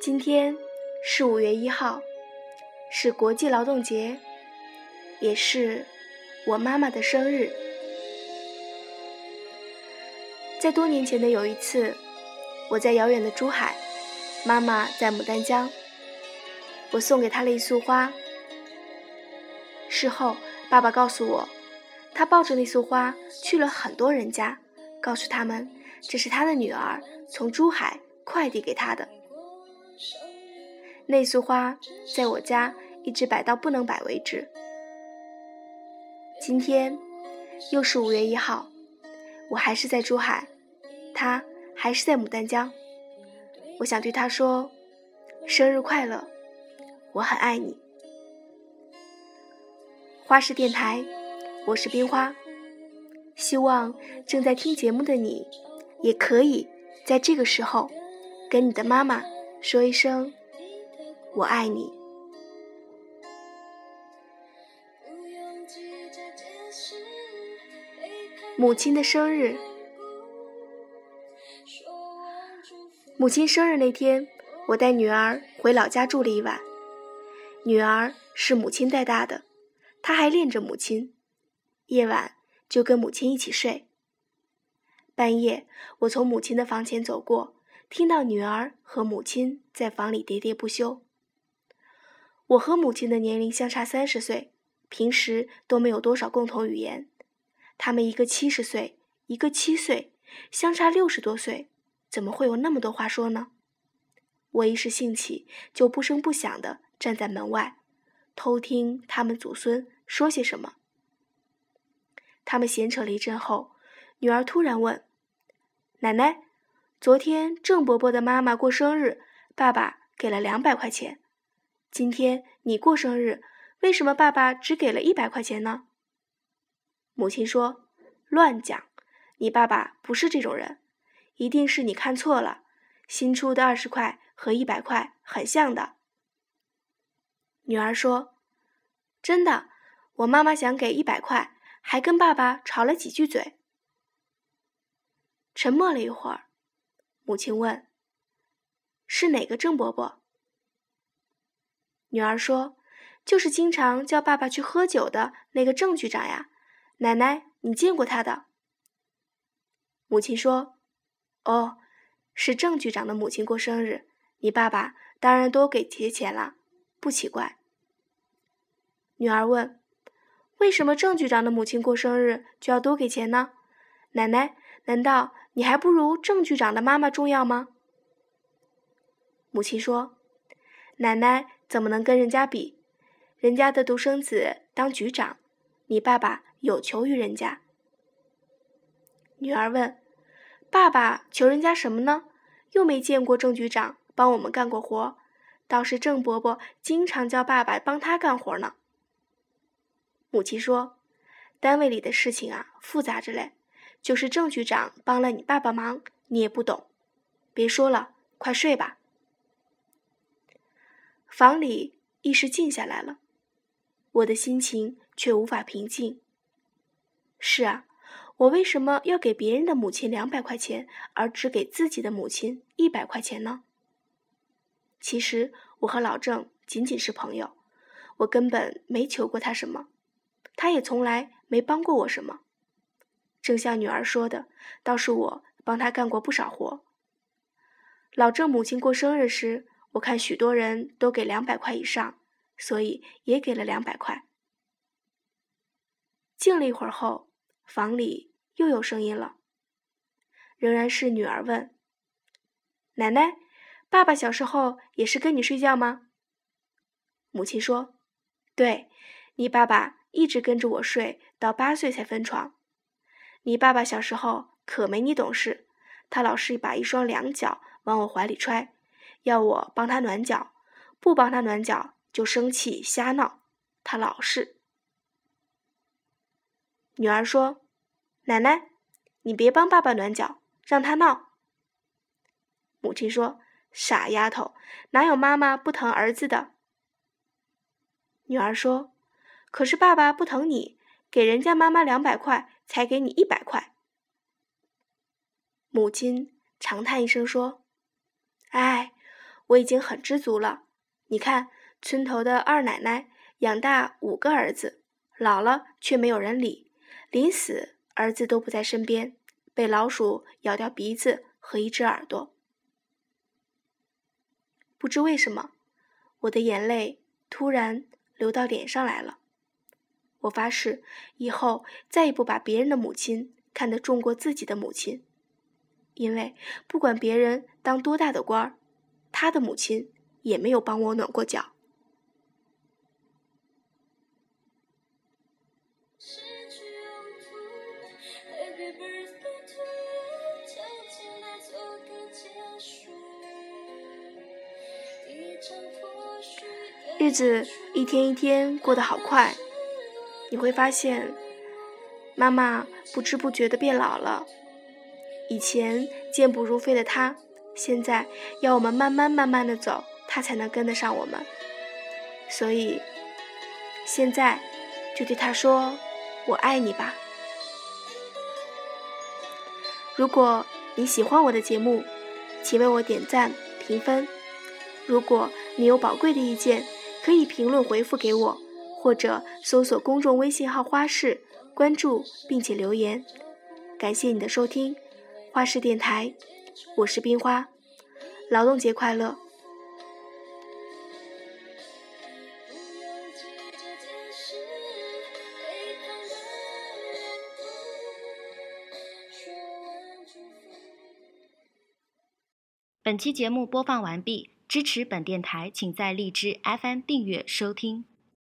今天是五月一号，是国际劳动节，也是我妈妈的生日。在多年前的有一次，我在遥远的珠海，妈妈在牡丹江，我送给她了一束花。事后，爸爸告诉我，他抱着那束花去了很多人家，告诉他们这是他的女儿从珠海快递给他的。那束花在我家一直摆到不能摆为止。今天又是五月一号，我还是在珠海，他还是在牡丹江。我想对他说：“生日快乐，我很爱你。”花式电台，我是冰花。希望正在听节目的你，也可以在这个时候跟你的妈妈说一声。我爱你。母亲的生日，母亲生日那天，我带女儿回老家住了一晚。女儿是母亲带大的，她还恋着母亲，夜晚就跟母亲一起睡。半夜，我从母亲的房前走过，听到女儿和母亲在房里喋喋不休。我和母亲的年龄相差三十岁，平时都没有多少共同语言。他们一个七十岁，一个七岁，相差六十多岁，怎么会有那么多话说呢？我一时兴起，就不声不响地站在门外，偷听他们祖孙说些什么。他们闲扯了一阵后，女儿突然问：“奶奶，昨天郑伯伯的妈妈过生日，爸爸给了两百块钱。”今天你过生日，为什么爸爸只给了一百块钱呢？母亲说：“乱讲，你爸爸不是这种人，一定是你看错了。新出的二十块和一百块很像的。”女儿说：“真的，我妈妈想给一百块，还跟爸爸吵了几句嘴。”沉默了一会儿，母亲问：“是哪个郑伯伯？”女儿说：“就是经常叫爸爸去喝酒的那个郑局长呀，奶奶，你见过他的？”母亲说：“哦，是郑局长的母亲过生日，你爸爸当然多给些钱了，不奇怪。”女儿问：“为什么郑局长的母亲过生日就要多给钱呢？奶奶，难道你还不如郑局长的妈妈重要吗？”母亲说：“奶奶。”怎么能跟人家比？人家的独生子当局长，你爸爸有求于人家。女儿问：“爸爸求人家什么呢？又没见过郑局长帮我们干过活，倒是郑伯伯经常叫爸爸帮他干活呢。”母亲说：“单位里的事情啊，复杂着嘞。就是郑局长帮了你爸爸忙，你也不懂。别说了，快睡吧。”房里一时静下来了，我的心情却无法平静。是啊，我为什么要给别人的母亲两百块钱，而只给自己的母亲一百块钱呢？其实我和老郑仅仅是朋友，我根本没求过他什么，他也从来没帮过我什么。正像女儿说的，倒是我帮他干过不少活。老郑母亲过生日时。我看许多人都给两百块以上，所以也给了两百块。静了一会儿后，房里又有声音了，仍然是女儿问：“奶奶，爸爸小时候也是跟你睡觉吗？”母亲说：“对，你爸爸一直跟着我睡到八岁才分床。你爸爸小时候可没你懂事，他老是把一双凉脚往我怀里揣。”要我帮他暖脚，不帮他暖脚就生气瞎闹，他老是。女儿说：“奶奶，你别帮爸爸暖脚，让他闹。”母亲说：“傻丫头，哪有妈妈不疼儿子的？”女儿说：“可是爸爸不疼你，给人家妈妈两百块，才给你一百块。”母亲长叹一声说：“哎。”我已经很知足了。你看，村头的二奶奶养大五个儿子，老了却没有人理，临死儿子都不在身边，被老鼠咬掉鼻子和一只耳朵。不知为什么，我的眼泪突然流到脸上来了。我发誓，以后再也不把别人的母亲看得重过自己的母亲，因为不管别人当多大的官儿，他的母亲。也没有帮我暖过脚。日子一天一天过得好快，你会发现，妈妈不知不觉的变老了。以前健步如飞的她，现在要我们慢慢慢慢的走。他才能跟得上我们，所以现在就对他说：“我爱你吧。”如果你喜欢我的节目，请为我点赞评分。如果你有宝贵的意见，可以评论回复给我，或者搜索公众微信号“花式”关注并且留言。感谢你的收听，花式电台，我是冰花，劳动节快乐。本期节目播放完毕，支持本电台，请在荔枝 FM 订阅收听。